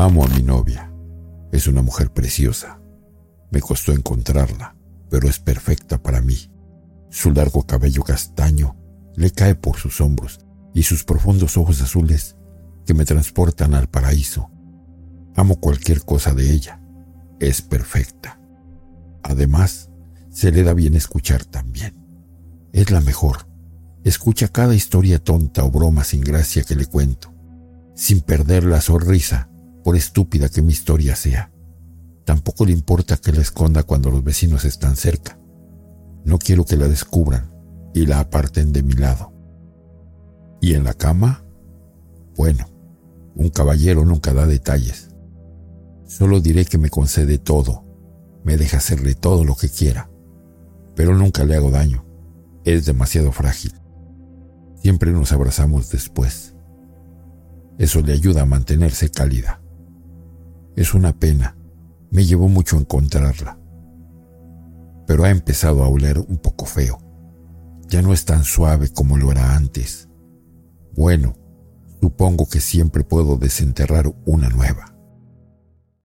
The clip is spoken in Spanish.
Amo a mi novia. Es una mujer preciosa. Me costó encontrarla, pero es perfecta para mí. Su largo cabello castaño le cae por sus hombros y sus profundos ojos azules que me transportan al paraíso. Amo cualquier cosa de ella. Es perfecta. Además, se le da bien escuchar también. Es la mejor. Escucha cada historia tonta o broma sin gracia que le cuento, sin perder la sonrisa, por estúpida que mi historia sea. Tampoco le importa que la esconda cuando los vecinos están cerca. No quiero que la descubran y la aparten de mi lado. ¿Y en la cama? Bueno, un caballero nunca da detalles. Solo diré que me concede todo, me deja hacerle todo lo que quiera, pero nunca le hago daño. Es demasiado frágil. Siempre nos abrazamos después. Eso le ayuda a mantenerse cálida. Es una pena. Me llevó mucho encontrarla. Pero ha empezado a oler un poco feo. Ya no es tan suave como lo era antes. Bueno, supongo que siempre puedo desenterrar una nueva.